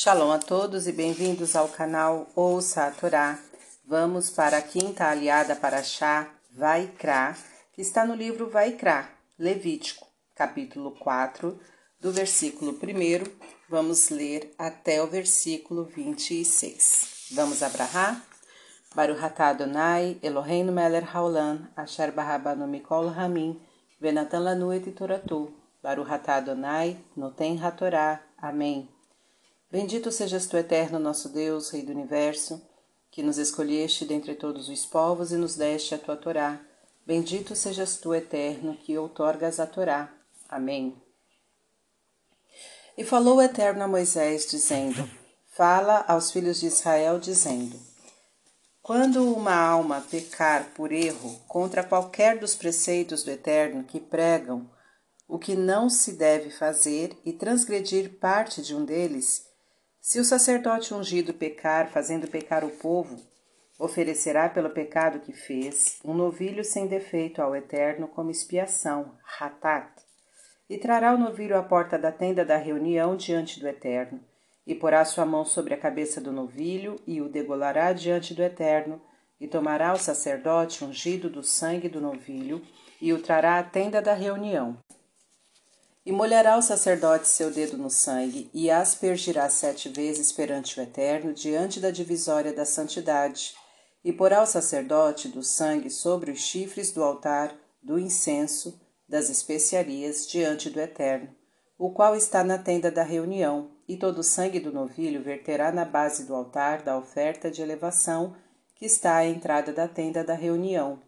Shalom a todos e bem-vindos ao canal Ouça a Torá. Vamos para a quinta aliada para Chá, Vaikra, que está no livro Vaikra, Levítico, capítulo 4, do versículo 1. Vamos ler até o versículo 26. Vamos abrahar? Baruch atah Adonai, Eloheinu melech haolam, asher barabanu mikol hamim, venatan lanu et toratu. Baruch atah Adonai, noten hatorá. Amém. Bendito sejas tu, eterno nosso Deus, Rei do Universo, que nos escolheste dentre todos os povos e nos deste a tua Torá. Bendito sejas tu, eterno, que outorgas a Torá. Amém. E falou o Eterno a Moisés, dizendo: Fala aos filhos de Israel, dizendo: Quando uma alma pecar por erro contra qualquer dos preceitos do Eterno que pregam o que não se deve fazer e transgredir parte de um deles, se o sacerdote ungido pecar, fazendo pecar o povo, oferecerá pelo pecado que fez um novilho sem defeito ao Eterno como expiação, ratat, e trará o novilho à porta da tenda da reunião diante do Eterno, e porá sua mão sobre a cabeça do novilho e o degolará diante do Eterno, e tomará o sacerdote ungido do sangue do novilho e o trará à tenda da reunião. E molhará o sacerdote seu dedo no sangue, e aspergirá sete vezes perante o Eterno, diante da divisória da santidade. E porá o sacerdote do sangue sobre os chifres do altar, do incenso, das especiarias, diante do Eterno, o qual está na tenda da reunião, e todo o sangue do novilho verterá na base do altar da oferta de elevação, que está à entrada da tenda da reunião.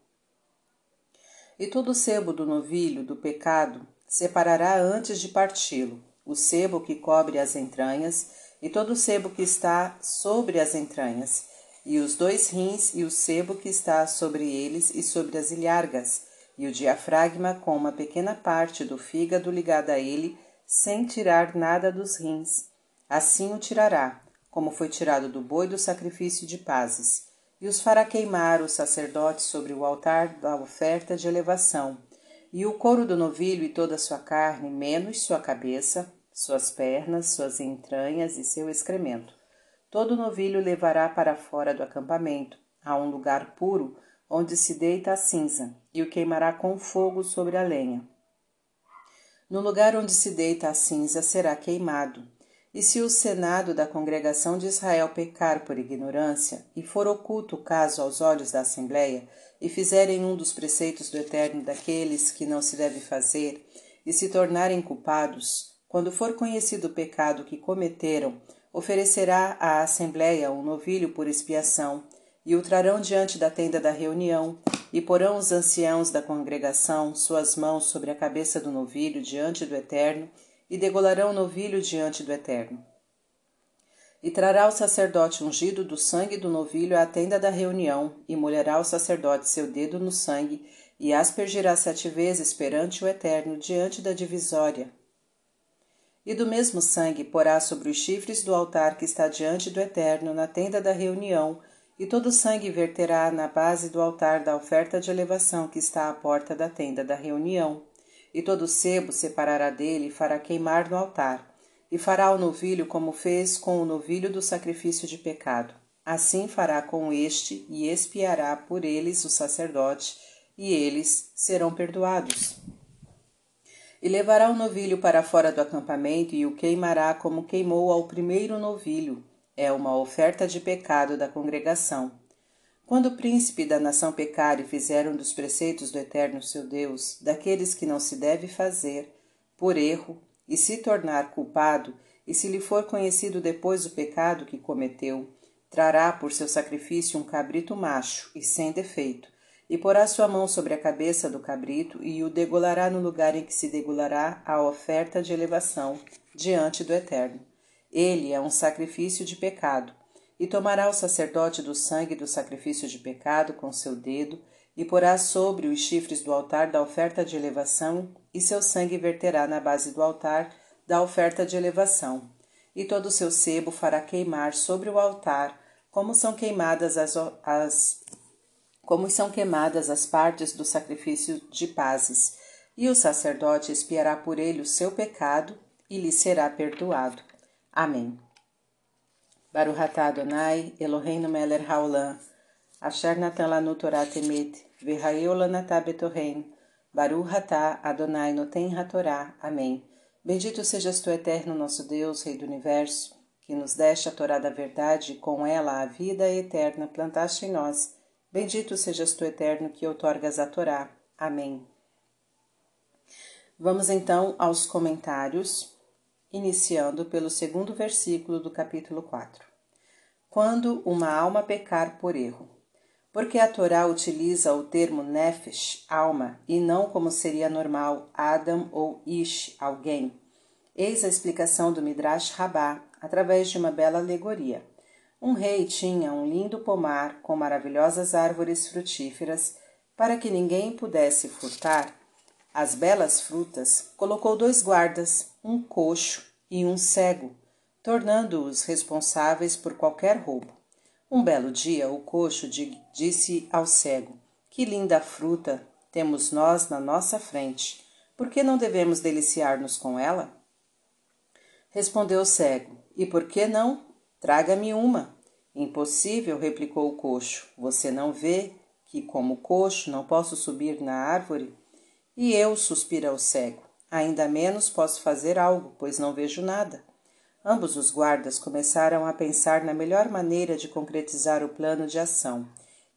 E todo o sebo do novilho do pecado separará antes de parti-lo o sebo que cobre as entranhas e todo o sebo que está sobre as entranhas, e os dois rins e o sebo que está sobre eles e sobre as ilhargas, e o diafragma com uma pequena parte do fígado ligada a ele, sem tirar nada dos rins. Assim o tirará, como foi tirado do boi do sacrifício de pazes, e os fará queimar o sacerdote sobre o altar da oferta de elevação e o couro do novilho e toda a sua carne, menos sua cabeça, suas pernas, suas entranhas e seu excremento. Todo novilho levará para fora do acampamento, a um lugar puro, onde se deita a cinza, e o queimará com fogo sobre a lenha. No lugar onde se deita a cinza será queimado. E se o senado da congregação de Israel pecar por ignorância, e for oculto o caso aos olhos da Assembleia, e fizerem um dos preceitos do Eterno daqueles que não se deve fazer, e se tornarem culpados, quando for conhecido o pecado que cometeram, oferecerá à Assembleia um novilho por expiação, e o trarão diante da tenda da reunião, e porão os anciãos da congregação suas mãos sobre a cabeça do novilho diante do Eterno, e degolarão o novilho diante do Eterno. E trará o sacerdote ungido do sangue do novilho à tenda da reunião, e molhará o sacerdote seu dedo no sangue, e aspergirá sete vezes perante o Eterno, diante da divisória. E do mesmo sangue porá sobre os chifres do altar que está diante do Eterno, na tenda da reunião, e todo o sangue verterá na base do altar da oferta de elevação que está à porta da tenda da reunião. E todo sebo separará dele e fará queimar no altar e fará o novilho como fez com o novilho do sacrifício de pecado. Assim fará com este e expiará por eles o sacerdote, e eles serão perdoados. E levará o novilho para fora do acampamento e o queimará como queimou ao primeiro novilho. É uma oferta de pecado da congregação. Quando o príncipe da nação pecar e fizer um dos preceitos do Eterno seu Deus, daqueles que não se deve fazer, por erro, e se tornar culpado, e se lhe for conhecido depois o pecado que cometeu, trará por seu sacrifício um cabrito macho e sem defeito, e porá sua mão sobre a cabeça do cabrito e o degolará no lugar em que se degolará a oferta de elevação diante do Eterno. Ele é um sacrifício de pecado, e tomará o sacerdote do sangue do sacrifício de pecado com seu dedo, e porá sobre os chifres do altar da oferta de elevação, e seu sangue verterá na base do altar da oferta de elevação. E todo o seu sebo fará queimar sobre o altar, como são queimadas as, as como são queimadas as partes do sacrifício de pazes, e o sacerdote espiará por ele o seu pecado e lhe será perdoado. Amém. Baruch atah Adonai, Eloheinu melech haolam, asher natan lanu Torah temet, v'hayeu lanatah betorrein, Baruch atah Adonai noten hatorá. Amém. Bendito sejas tu, eterno nosso Deus, Rei do Universo, que nos deste a Torá da verdade com ela a vida eterna plantaste em nós. Bendito sejas tu, eterno, que outorgas a Torá. Amém. Vamos então aos comentários iniciando pelo segundo versículo do capítulo 4. Quando uma alma pecar por erro. Porque a Torá utiliza o termo nefesh, alma, e não como seria normal Adam ou Ish, alguém. Eis a explicação do Midrash Rabá, através de uma bela alegoria. Um rei tinha um lindo pomar com maravilhosas árvores frutíferas, para que ninguém pudesse furtar as belas frutas, colocou dois guardas, um coxo e um cego, tornando-os responsáveis por qualquer roubo. Um belo dia, o coxo disse ao cego: Que linda fruta temos nós na nossa frente. Por que não devemos deliciar-nos com ela? Respondeu o cego: E por que não? Traga-me uma. Impossível, replicou o coxo. Você não vê que, como coxo, não posso subir na árvore? E eu, suspira o cego, ainda menos posso fazer algo, pois não vejo nada. Ambos os guardas começaram a pensar na melhor maneira de concretizar o plano de ação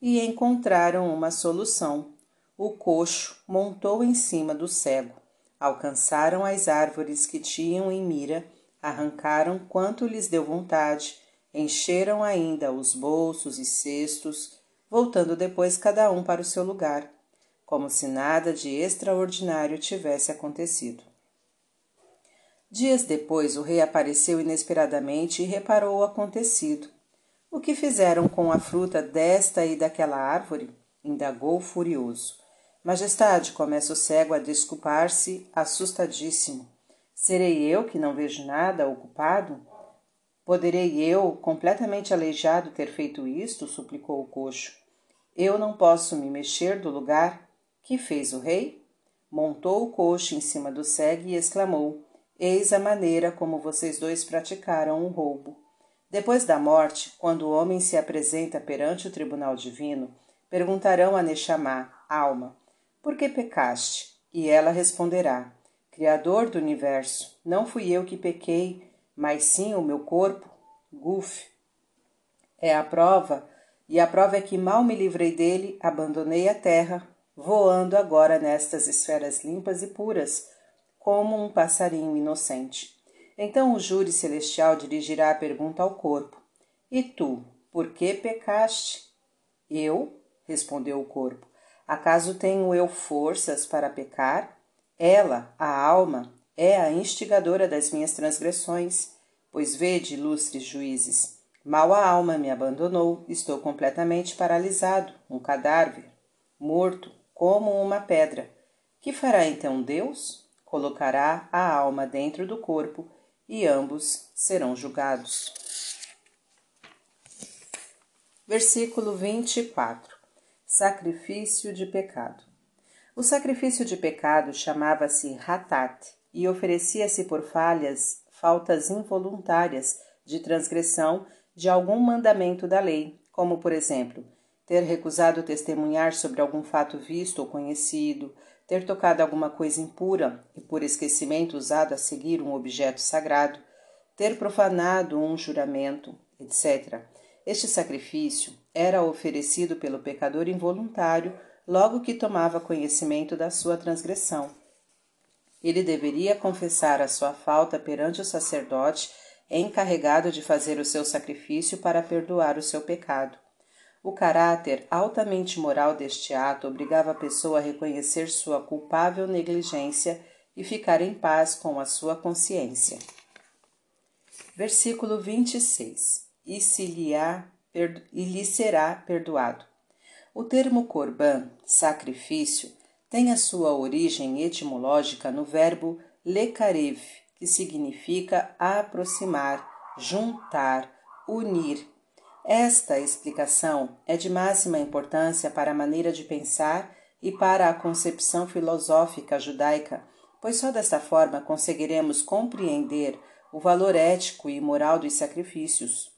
e encontraram uma solução. O coxo montou em cima do cego. Alcançaram as árvores que tinham em mira, arrancaram quanto lhes deu vontade, encheram ainda os bolsos e cestos, voltando depois cada um para o seu lugar como se nada de extraordinário tivesse acontecido. Dias depois, o rei apareceu inesperadamente e reparou o acontecido. O que fizeram com a fruta desta e daquela árvore? indagou furioso. Majestade, começa o cego a desculpar-se, assustadíssimo. Serei eu que não vejo nada, ocupado? Poderei eu, completamente aleijado, ter feito isto? suplicou o coxo. Eu não posso me mexer do lugar que fez o rei? Montou o coxo em cima do cego e exclamou: Eis a maneira como vocês dois praticaram o roubo. Depois da morte, quando o homem se apresenta perante o tribunal divino, perguntarão a Nechamá, alma, por que pecaste? E ela responderá: Criador do universo, não fui eu que pequei, mas sim o meu corpo, Guf. É a prova, e a prova é que mal me livrei dele, abandonei a terra, voando agora nestas esferas limpas e puras, como um passarinho inocente. Então o júri celestial dirigirá a pergunta ao corpo: E tu, por que pecaste? Eu? respondeu o corpo. Acaso tenho eu forças para pecar? Ela, a alma, é a instigadora das minhas transgressões. Pois vede, ilustres juízes, mal a alma me abandonou, estou completamente paralisado, um cadáver, morto, como uma pedra. Que fará então Deus? Colocará a alma dentro do corpo e ambos serão julgados. Versículo 24 Sacrifício de pecado. O sacrifício de pecado chamava-se ratat e oferecia-se por falhas, faltas involuntárias de transgressão de algum mandamento da lei, como por exemplo, ter recusado testemunhar sobre algum fato visto ou conhecido, ter tocado alguma coisa impura e por esquecimento usado a seguir um objeto sagrado, ter profanado um juramento, etc. Este sacrifício era oferecido pelo pecador involuntário logo que tomava conhecimento da sua transgressão. Ele deveria confessar a sua falta perante o sacerdote encarregado de fazer o seu sacrifício para perdoar o seu pecado. O caráter altamente moral deste ato obrigava a pessoa a reconhecer sua culpável negligência e ficar em paz com a sua consciência. Versículo 26. E, se lhe, há, e lhe será perdoado. O termo corban, sacrifício, tem a sua origem etimológica no verbo lekarev, que significa aproximar, juntar, unir, esta explicação é de máxima importância para a maneira de pensar e para a concepção filosófica judaica, pois só desta forma conseguiremos compreender o valor ético e moral dos sacrifícios.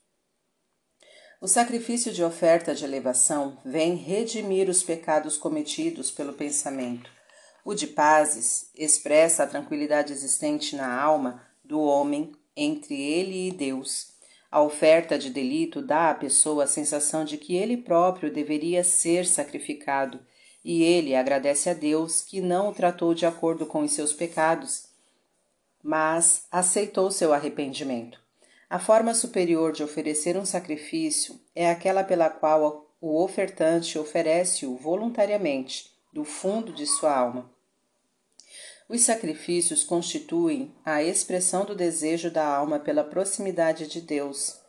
O sacrifício de oferta de elevação vem redimir os pecados cometidos pelo pensamento. O de pazes expressa a tranquilidade existente na alma do homem entre ele e Deus. A oferta de delito dá à pessoa a sensação de que ele próprio deveria ser sacrificado, e ele agradece a Deus que não o tratou de acordo com os seus pecados, mas aceitou seu arrependimento. A forma superior de oferecer um sacrifício é aquela pela qual o ofertante oferece-o voluntariamente, do fundo de sua alma. Os sacrifícios constituem a expressão do desejo da alma pela proximidade de Deus.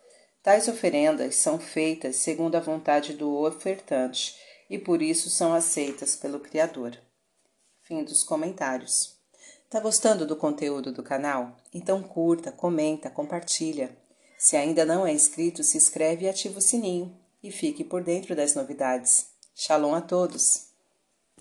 Tais oferendas são feitas segundo a vontade do ofertante e por isso são aceitas pelo Criador. Fim dos comentários. Tá gostando do conteúdo do canal? Então curta, comenta, compartilha. Se ainda não é inscrito, se inscreve e ativa o sininho e fique por dentro das novidades. Shalom a todos!